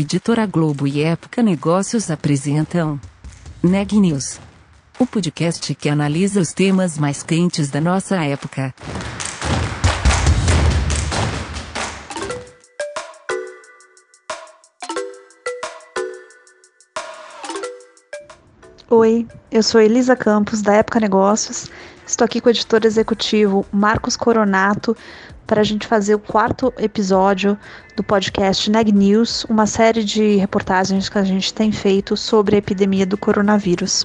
Editora Globo e Época Negócios apresentam Neg News, o podcast que analisa os temas mais quentes da nossa época. Oi, eu sou Elisa Campos, da Época Negócios. Estou aqui com o editor executivo Marcos Coronato para a gente fazer o quarto episódio do podcast Neg News, uma série de reportagens que a gente tem feito sobre a epidemia do coronavírus.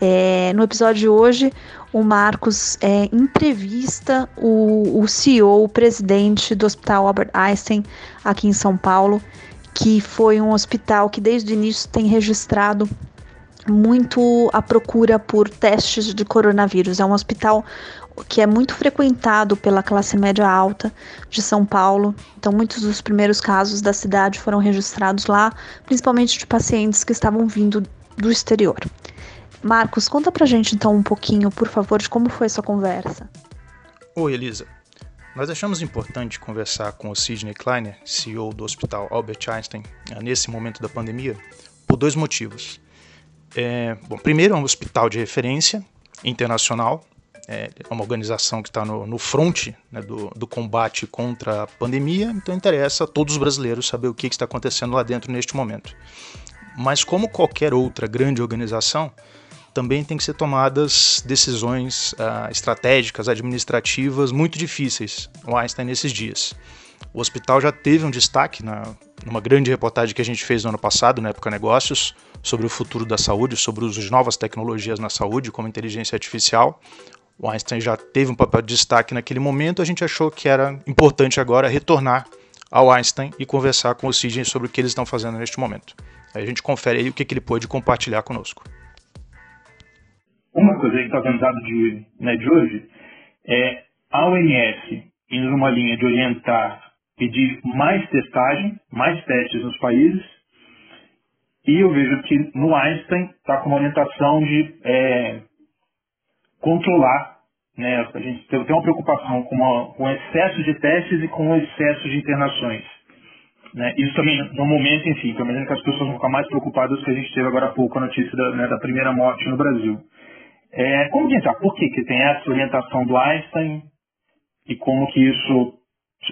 É, no episódio de hoje, o Marcos é, entrevista o, o CEO, o presidente do Hospital Albert Einstein, aqui em São Paulo, que foi um hospital que desde o início tem registrado muito a procura por testes de coronavírus. É um hospital que é muito frequentado pela classe média alta de São Paulo. Então, muitos dos primeiros casos da cidade foram registrados lá, principalmente de pacientes que estavam vindo do exterior. Marcos, conta pra gente então um pouquinho, por favor, de como foi essa conversa. Oi, Elisa. Nós achamos importante conversar com o Sidney Kleiner, CEO do Hospital Albert Einstein, nesse momento da pandemia, por dois motivos. É, bom, primeiro, é um hospital de referência internacional, é uma organização que está no, no front né, do, do, combate contra a pandemia, então interessa a todos os brasileiros saber o que, que está acontecendo lá dentro neste momento. Mas, como qualquer outra grande organização, também tem que ser tomadas decisões uh, estratégicas, administrativas muito difíceis. O Einstein nesses dias. O hospital já teve um destaque na, numa grande reportagem que a gente fez no ano passado, na época Negócios, sobre o futuro da saúde, sobre de novas tecnologias na saúde, como inteligência artificial. O Einstein já teve um papel de destaque naquele momento, a gente achou que era importante agora retornar ao Einstein e conversar com o Sidney sobre o que eles estão fazendo neste momento. Aí a gente confere aí o que, que ele pôde compartilhar conosco. Uma coisa que está sendo dado de, né, de hoje é a OMS indo numa linha de orientar pedir mais testagem, mais testes nos países. E eu vejo que no Einstein está com uma orientação de é, controlar. Né? A gente tem uma preocupação com, uma, com o excesso de testes e com o excesso de internações. Né? Isso também, no momento, enfim, que eu imagino que as pessoas vão ficar mais preocupadas que a gente teve agora há pouco a notícia da, né, da primeira morte no Brasil. É, como entrar? Por que, que tem essa orientação do Einstein e como que isso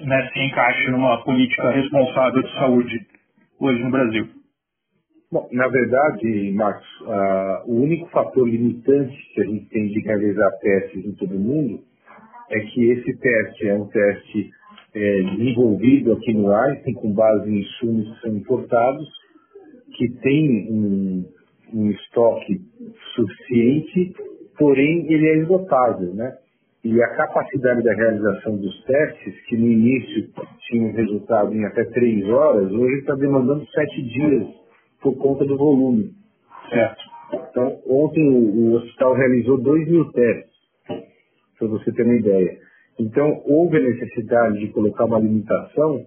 né, se encaixe numa política responsável de saúde hoje no Brasil? Bom, na verdade, Marcos, uh, o único fator limitante que a gente tem de realizar testes em todo o mundo é que esse teste é um teste é, desenvolvido aqui no Einstein com base em insumos que são importados, que tem um, um estoque suficiente, porém ele é esgotável, né? E a capacidade da realização dos testes, que no início tinha um resultado em até três horas, hoje está demandando sete dias por conta do volume. Certo. Então, ontem o, o hospital realizou dois mil testes, para você ter uma ideia. Então, houve a necessidade de colocar uma limitação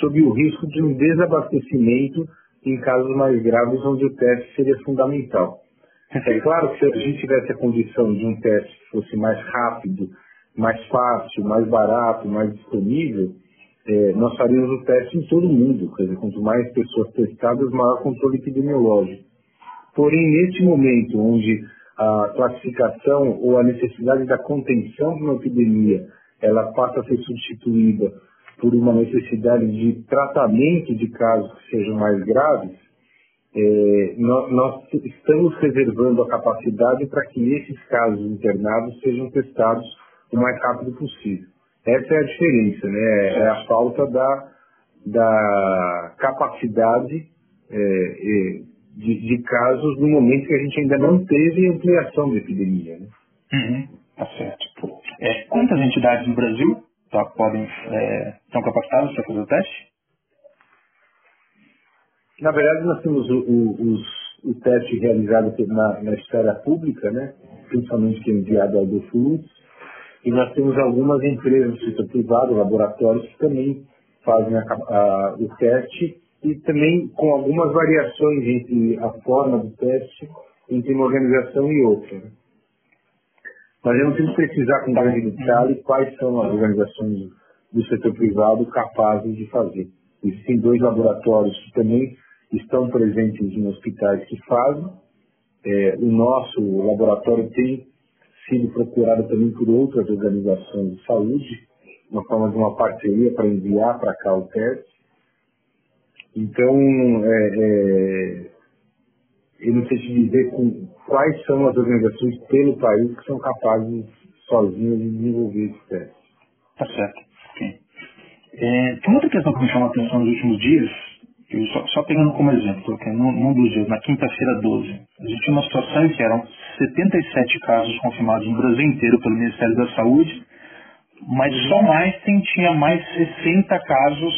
sob o risco de um desabastecimento em casos mais graves onde o teste seria fundamental. É claro que se a gente tivesse a condição de um teste que fosse mais rápido, mais fácil, mais barato, mais disponível, é, nós faríamos o teste em todo mundo. Quer dizer, quanto mais pessoas testadas, maior controle epidemiológico. Porém, neste momento onde a classificação ou a necessidade da contenção de uma epidemia ela passa a ser substituída por uma necessidade de tratamento de casos que sejam mais graves, é, nós, nós, estamos reservando a capacidade para que esses casos internados sejam testados o mais rápido possível. Essa é a diferença, né? É a falta da, da capacidade é, é, de, de, casos no momento que a gente ainda não teve ampliação da epidemia. Né? Uhum, tá certo. É, quantas entidades no Brasil tá, podem, é, estão capacitadas para fazer o teste? Na verdade, nós temos o, o, os, o teste realizado na, na esfera pública, né? principalmente que é enviado ao DOFUS, e nós temos algumas empresas do setor privado, laboratórios, que também fazem a, a, o teste e também com algumas variações entre a forma do teste entre uma organização e outra. Né? Mas eu não tenho que precisar com grande detalhe quais são as organizações do setor privado capazes de fazer. Existem dois laboratórios que também estão presentes em hospitais que fazem. É, o nosso laboratório tem sido procurado também por outras organizações de saúde, uma forma de uma parceria para enviar para cá o teste. Então, é, é, eu não sei te dizer com, quais são as organizações pelo país que são capazes sozinhas de desenvolver esse teste. Tá certo. Okay. É, tem outra questão que me chamou a atenção nos últimos dias, só, só, pegando como exemplo, porque num, num dos dias, na quinta-feira 12, a gente tinha uma situação em que eram 77 casos confirmados no Brasil inteiro pelo Ministério da Saúde, mas só mais quem tinha mais 60 casos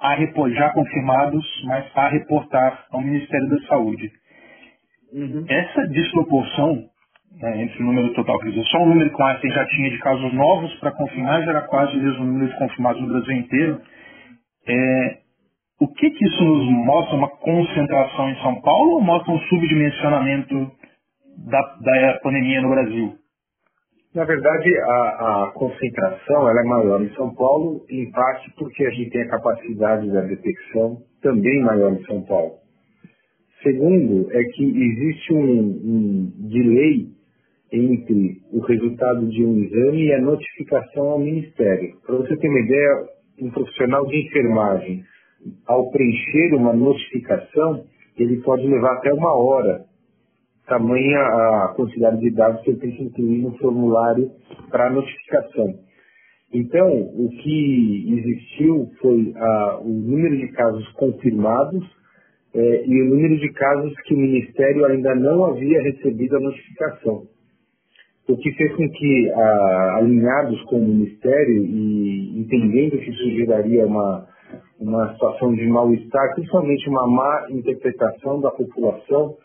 a repor, já confirmados, mas a reportar ao Ministério da Saúde. Uhum. Essa desproporção né, entre o número total, quer dizer, só o número que o Einstein já tinha de casos novos para confirmar já era quase o mesmo número de confirmados no Brasil inteiro. É, o que, que isso nos mostra? Uma concentração em São Paulo ou mostra um subdimensionamento da, da pandemia no Brasil? Na verdade, a, a, concentração é maior em São Paulo, em parte porque a gente tem a capacidade da detecção também maior em São Paulo. Segundo, é que existe um, um delay entre o resultado de um exame e a notificação ao Ministério. Para você ter uma ideia, um profissional de enfermagem, ao preencher uma notificação, ele pode levar até uma hora, tamanha a quantidade de dados que ele tem que incluir no formulário para notificação. Então, o que existiu foi ah, o número de casos confirmados eh, e o número de casos que o Ministério ainda não havia recebido a notificação o que fez com que, ah, alinhados com o Ministério e entendendo que isso geraria uma, uma situação de mal-estar, principalmente uma má interpretação da população,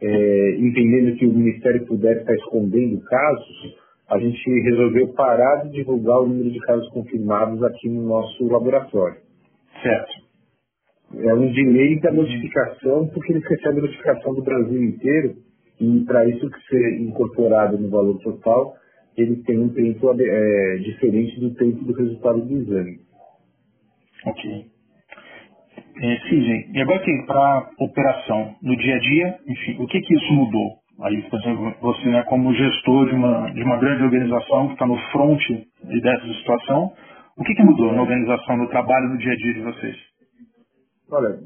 é, entendendo que o Ministério pudesse estar escondendo casos, a gente resolveu parar de divulgar o número de casos confirmados aqui no nosso laboratório. Certo. É um delay da notificação, porque eles recebem notificação do Brasil inteiro, e para isso que ser incorporado no valor total, ele tem um tempo é, diferente do tempo do resultado do exame. Ok. É, Cisne, e agora que para operação, no dia a dia, enfim, o que que isso mudou? Aí, por exemplo, você né, como gestor de uma, de uma grande organização que está no front dessa situação, o que, que mudou na organização, no trabalho, no dia a dia de vocês? Olha,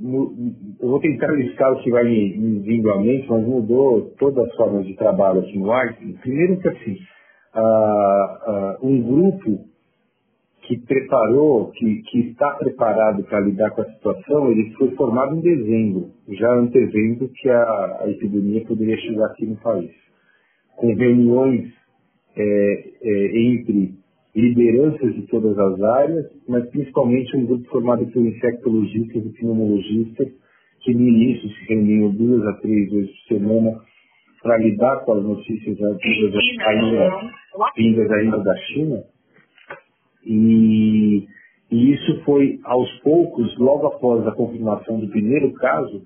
eu vou tentar listar o que vai me, vindo à mente, mas mudou todas as formas de trabalho aqui no Einstein. Primeiro que assim, uh, uh, um grupo que preparou, que, que está preparado para lidar com a situação, ele foi formado em dezembro, já antevendo que a, a epidemia poderia chegar aqui no país. Com reuniões é, é, entre lideranças de todas as áreas, mas principalmente um grupo formado por infectologistas e pneumologistas, que no início se reuniam duas a três vezes por semana para lidar com as notícias vindas ainda, vindas ainda da China. E, e isso foi, aos poucos, logo após a confirmação do primeiro caso,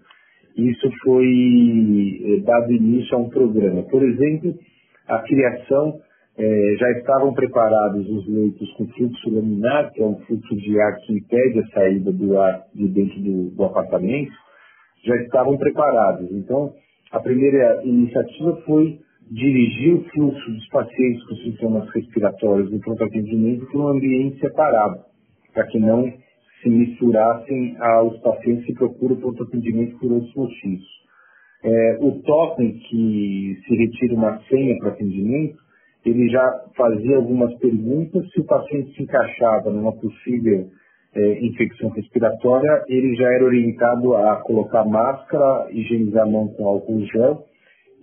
isso foi eh, dado início a um programa. Por exemplo, a criação é, já estavam preparados os leitos com fluxo laminar, que é um fluxo de ar que impede a saída do ar de dentro do, do apartamento, já estavam preparados. Então, a primeira iniciativa foi dirigir o fluxo dos pacientes com sintomas respiratórios no pronto atendimento para um ambiente separado, para que não se misturassem aos pacientes que procuram pronto atendimento por outros motivos. É, o totem que se retira uma senha para atendimento ele já fazia algumas perguntas. Se o paciente se encaixava numa possível é, infecção respiratória, ele já era orientado a colocar máscara, higienizar a mão com álcool gel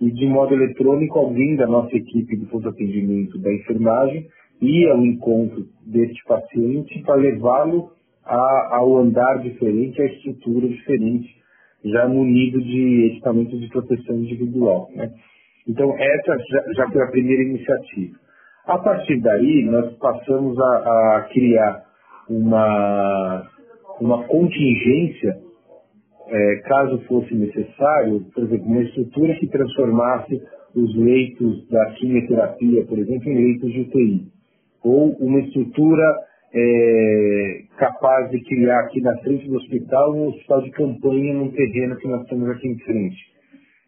e de modo eletrônico alguém da nossa equipe de pronto atendimento da enfermagem ia ao encontro deste paciente para levá-lo ao andar diferente, à estrutura diferente, já munido de equipamentos de proteção individual. Né? Então, essa já, foi a primeira iniciativa. A partir daí, nós passamos a, a criar uma, uma contingência, é, caso fosse necessário, por exemplo, uma estrutura que transformasse os leitos da quimioterapia, por exemplo, em leitos de UTI. Ou uma estrutura é, capaz de criar aqui na frente do hospital um hospital de campanha num terreno que nós temos aqui em frente.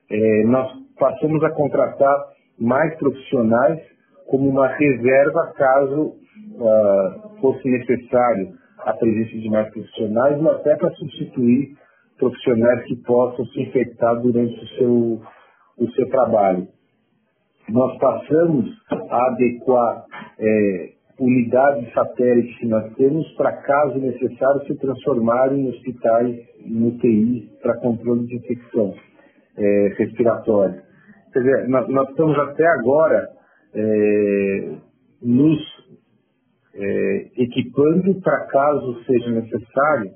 É, nós passamos a contratar mais profissionais como uma reserva caso uh, fosse necessário a presença de mais profissionais, ou até para substituir profissionais que possam se infectar durante o seu, o seu trabalho. Nós passamos a adequar é, unidades satélites que nós temos para, caso necessário, se transformarem em hospitais, em UTI, para controle de infecção é, respiratória. Quer dizer, nós, nós estamos até agora é, nos é, equipando para, caso seja necessário,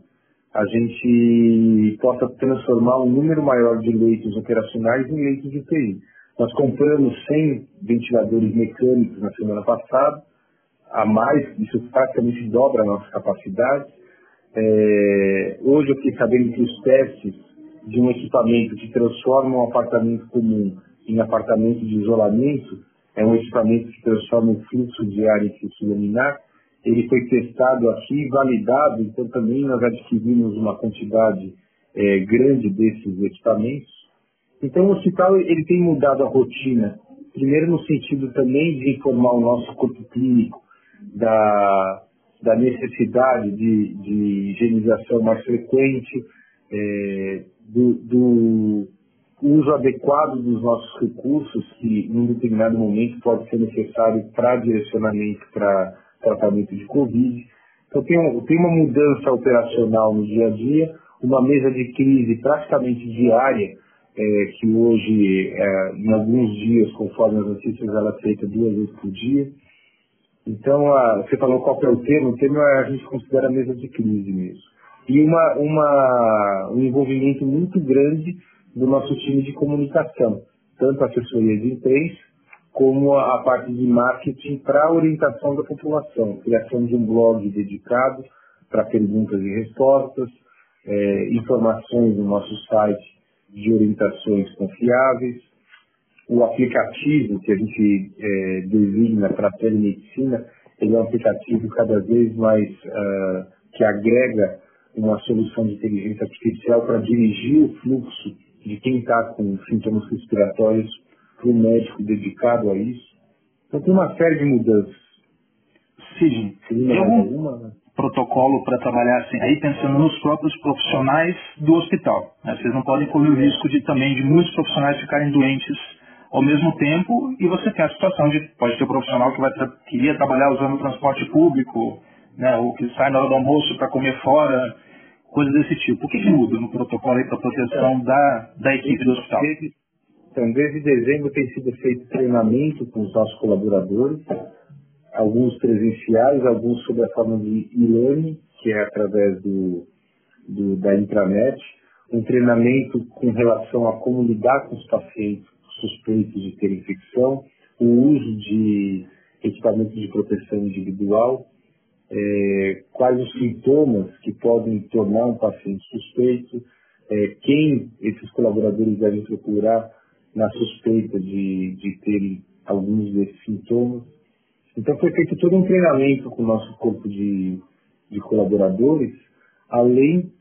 a gente possa transformar um número maior de leitos operacionais em leitos de UTI. Nós compramos 100 ventiladores mecânicos na semana passada, a mais, isso praticamente dobra a nossa capacidade. É, hoje eu fiquei sabendo que os testes de um equipamento que transforma um apartamento comum em apartamento de isolamento, é um equipamento que transforma o fluxo de ar em fluxo laminar, ele foi testado aqui, validado, então também nós adquirimos uma quantidade é, grande desses equipamentos. Então o hospital ele tem mudado a rotina, primeiro no sentido também de informar o nosso corpo clínico da, da necessidade de, de higienização mais frequente, é, do, do uso adequado dos nossos recursos, que em determinado momento pode ser necessário para direcionamento para tratamento de Covid. Então tem, tem uma mudança operacional no dia a dia, uma mesa de crise praticamente diária, é, que hoje, é, em alguns dias, conforme as notícias, ela é feita duas vezes por dia. Então, a, você falou qual é o termo, o termo é, a gente considera mesa de crise mesmo. E uma, uma, um envolvimento muito grande do nosso time de comunicação, tanto a assessoria de imprensa, como a, parte de marketing para a orientação da população, criação de um blog dedicado para perguntas e respostas, é, informações no nosso site de orientações confiáveis, o aplicativo que a gente é, designa para a telemedicina, ele é um aplicativo cada vez mais uh, que agrega uma solução de inteligência artificial para dirigir o fluxo de quem está com sintomas respiratórios para um médico dedicado a isso. Então tem uma série de mudanças. Sim. Tem algum né? protocolo para trabalhar assim, aí pensando nos próprios profissionais do hospital. Né? Vocês não podem correr o risco de também de muitos profissionais ficarem doentes ao mesmo tempo e você tem a situação de pode ter um profissional que vai queria trabalhar usando o transporte público, né, ou que sai na hora do almoço para comer fora, coisas desse tipo. O que, que muda no protocolo para proteção da, da equipe do hospital? Então, desde dezembro tem sido feito treinamento com os nossos colaboradores, alguns presenciais, alguns sob a forma de e-learning, que é através do, do, da intranet, um treinamento com relação a como lidar com os pacientes suspeitos de ter infecção, o uso de equipamentos de proteção individual, é, quais os sintomas que podem tornar um paciente suspeito, é, quem esses colaboradores devem procurar na suspeita de, de terem alguns desses sintomas. Então foi feito todo um treinamento com o nosso corpo de, de colaboradores, além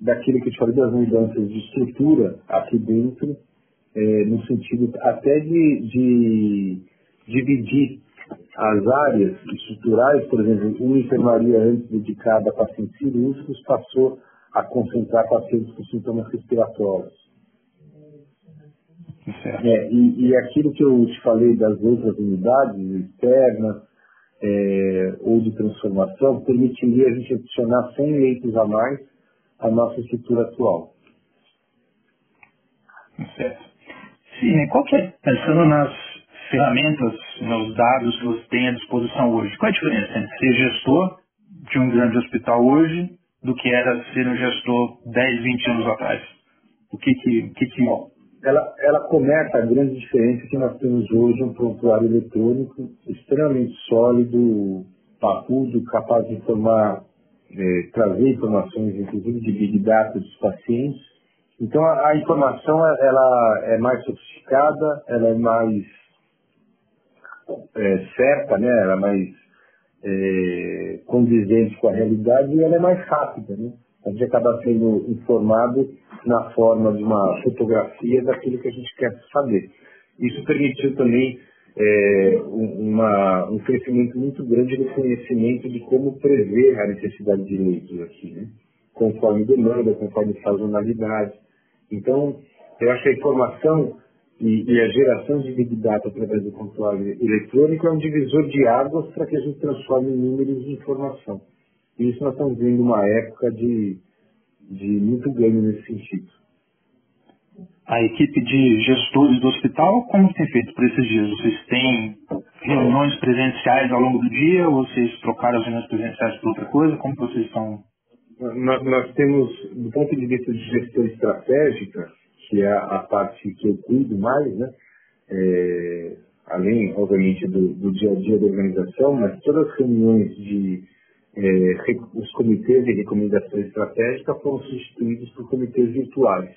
daquilo que eu te falei das mudanças de estrutura aqui dentro, é, no sentido até de, de dividir as áreas estruturais, por exemplo, uma enfermaria antes dedicada a pacientes cirúrgicos passou a concentrar pacientes com sintomas respiratórios. É, e, e, aquilo que eu te falei das outras unidades externas é, ou de transformação permitiria a gente adicionar 100 leitos a mais à nossa estrutura atual. Certo. Sim, qual que é, pensando nas ferramentas, nos dados que você tem à disposição hoje, qual é a diferença entre ser gestor de um grande hospital hoje do que era ser um gestor 10, 20 anos atrás? O que que, que, que ela, ela começa a grande diferença que nós temos hoje um prontuário eletrônico extremamente sólido, parrudo, capaz de informar, é, trazer informações, inclusive de Big Data dos pacientes. Então a, a, informação ela é mais sofisticada, ela é mais é, certa, né? ela é mais é, condizente com a realidade e ela é mais rápida. Né? A gente acaba sendo informado na forma de uma fotografia daquilo que a gente quer saber. Isso permitiu também é, uma, um crescimento muito grande no conhecimento de como prever a necessidade de leitos aqui, né? conforme demanda, conforme sazonalidade. Então, eu acho que a informação e, e, a geração de Big Data através do controle eletrônico é um divisor de águas para que a gente transforme números em informação. E isso nós estamos vendo uma época de, de muito ganho nesse sentido. A equipe de gestores do hospital, como tem feito por esses dias? Vocês têm reuniões presenciais ao longo do dia ou vocês trocaram as reuniões presenciais por outra coisa? Como vocês estão? Nós, nós temos, do ponto de vista de gestão estratégica, que é a parte que eu cuido mais, né? É, além, obviamente, do, do, dia a dia da organização, mas todas as reuniões de é, os comitês de recomendação estratégica foram substituídos por comitês virtuais,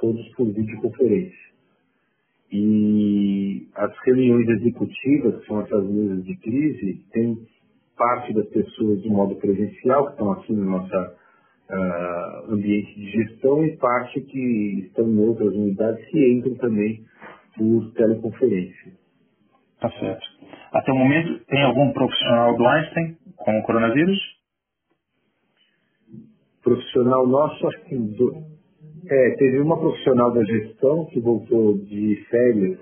todos por videoconferência. E as reuniões executivas, que são essas mesas de crise, tem parte das pessoas de modo presencial, que estão aqui na nossa uh, ambiente de gestão e parte que estão em outras unidades que entram também por teleconferência. Tá certo. Até o momento, tem algum profissional do Einstein com o coronavírus? Profissional nosso, acho que do... é, teve uma profissional da gestão que voltou de férias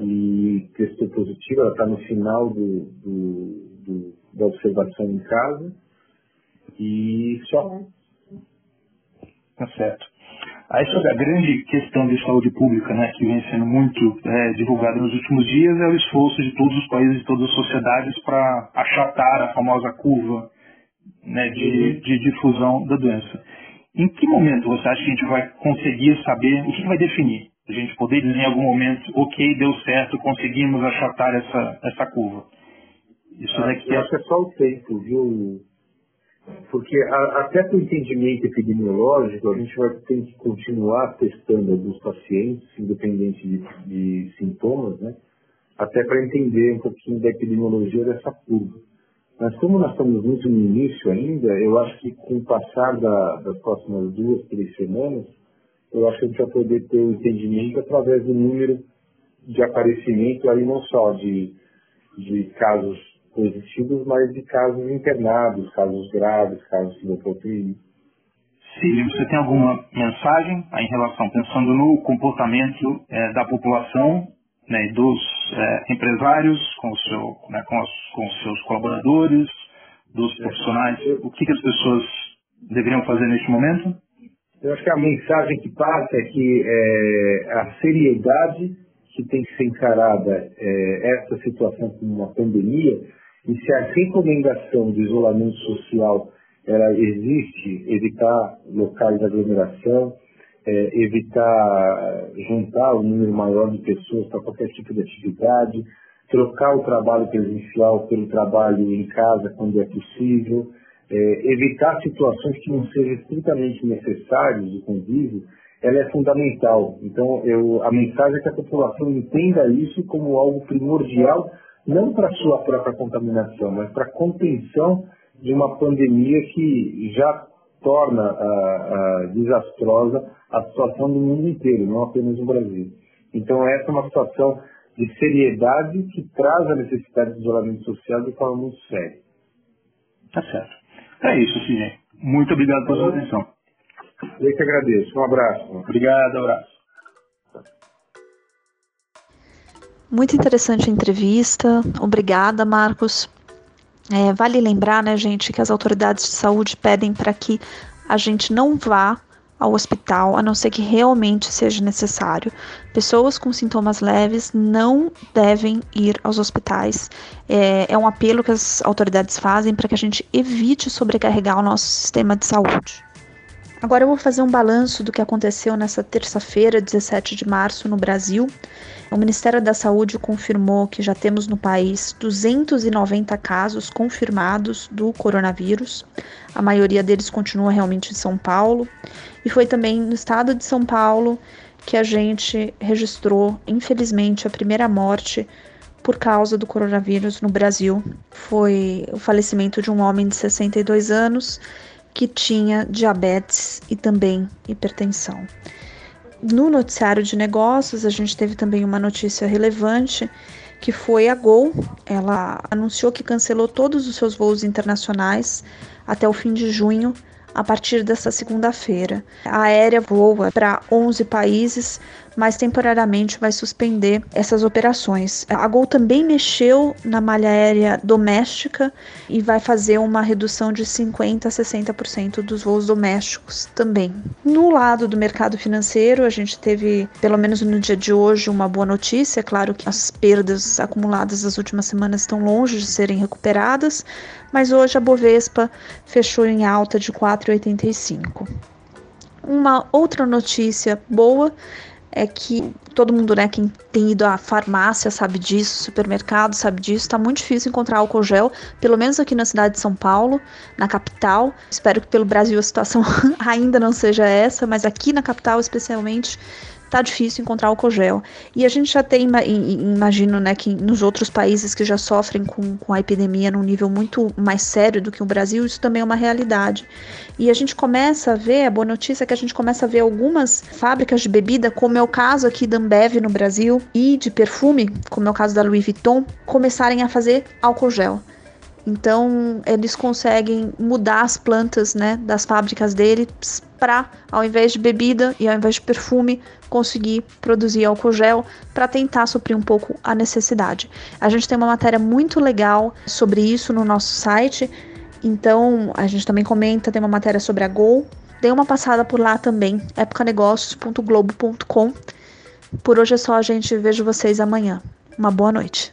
e testou positivo, ela está no final do, do, do, da observação em casa e só Tá certo. Aí sobre a grande questão de saúde pública, né, que vem sendo muito é, divulgada nos últimos dias, é o esforço de todos os países e todas as sociedades para achatar a famosa curva né, de, de difusão da doença. Em que momento você acha que a gente vai conseguir saber o que vai definir? A gente poder dizer em algum momento, ok, deu certo, conseguimos achatar essa, essa curva. Isso daqui é... acho que é só o tempo, viu, porque a, até para o entendimento epidemiológico, a gente vai ter que continuar testando alguns pacientes, independente de, de sintomas, né? até para entender um pouquinho da epidemiologia dessa curva. Mas como nós estamos muito no início ainda, eu acho que com o passar da, das próximas duas, três semanas, eu acho que a gente vai poder ter um entendimento através do número de aparecimento aí não só de, de casos positivos, mas de casos internados, casos graves, casos de UTI. Sim, você tem alguma mensagem em relação, pensando no comportamento é, da população, né, dos é, empresários, com, o seu, né, com, os, com os seus colaboradores, dos profissionais, o que, que as pessoas deveriam fazer neste momento? Eu acho que a mensagem que passa é que é, a seriedade que tem que ser encarada é, essa situação como uma pandemia e se a recomendação de isolamento social ela existe, evitar locais de aglomeração, é, evitar juntar um número maior de pessoas para qualquer tipo de atividade, trocar o trabalho presencial pelo trabalho em casa quando é possível, é, evitar situações que não sejam estritamente necessárias de convívio, ela é fundamental. Então, eu, a mensagem é que a população entenda isso como algo primordial não para sua própria contaminação, mas para contenção de uma pandemia que já torna ah, ah, desastrosa a situação do mundo inteiro, não apenas no Brasil. Então essa é uma situação de seriedade que traz a necessidade de isolamento social de forma muito séria. Tá certo. É isso, Sidney. Muito obrigado pela sua atenção. Eu que agradeço. Um abraço. Obrigado, abraço. Muito interessante a entrevista. Obrigada, Marcos. É, vale lembrar, né, gente, que as autoridades de saúde pedem para que a gente não vá ao hospital, a não ser que realmente seja necessário. Pessoas com sintomas leves não devem ir aos hospitais. É, é um apelo que as autoridades fazem para que a gente evite sobrecarregar o nosso sistema de saúde. Agora eu vou fazer um balanço do que aconteceu nessa terça-feira, 17 de março, no Brasil. O Ministério da Saúde confirmou que já temos no país 290 casos confirmados do coronavírus. A maioria deles continua realmente em São Paulo. E foi também no estado de São Paulo que a gente registrou, infelizmente, a primeira morte por causa do coronavírus no Brasil foi o falecimento de um homem de 62 anos que tinha diabetes e também hipertensão. No noticiário de negócios, a gente teve também uma notícia relevante que foi a Gol. Ela anunciou que cancelou todos os seus voos internacionais até o fim de junho a partir desta segunda-feira. A aérea voa para 11 países, mas temporariamente vai suspender essas operações. A Gol também mexeu na malha aérea doméstica e vai fazer uma redução de 50 a 60% dos voos domésticos também. No lado do mercado financeiro, a gente teve, pelo menos no dia de hoje, uma boa notícia. É claro que as perdas acumuladas nas últimas semanas estão longe de serem recuperadas, mas hoje a Bovespa fechou em alta de 4,85. Uma outra notícia boa é que todo mundo, né, quem tem ido à farmácia sabe disso, supermercado sabe disso, tá muito difícil encontrar álcool gel, pelo menos aqui na cidade de São Paulo, na capital. Espero que pelo Brasil a situação ainda não seja essa, mas aqui na capital especialmente tá difícil encontrar álcool gel. E a gente já tem, imagino, né, que nos outros países que já sofrem com, com a epidemia num nível muito mais sério do que o Brasil, isso também é uma realidade. E a gente começa a ver, a boa notícia é que a gente começa a ver algumas fábricas de bebida, como é o caso aqui da Ambev no Brasil, e de perfume, como é o caso da Louis Vuitton, começarem a fazer álcool gel. Então, eles conseguem mudar as plantas né, das fábricas deles para, ao invés de bebida e ao invés de perfume, conseguir produzir álcool gel para tentar suprir um pouco a necessidade. A gente tem uma matéria muito legal sobre isso no nosso site, então a gente também comenta, tem uma matéria sobre a Gol. Dê uma passada por lá também, épocanegócios.globo.com. Por hoje é só, gente. Vejo vocês amanhã. Uma boa noite.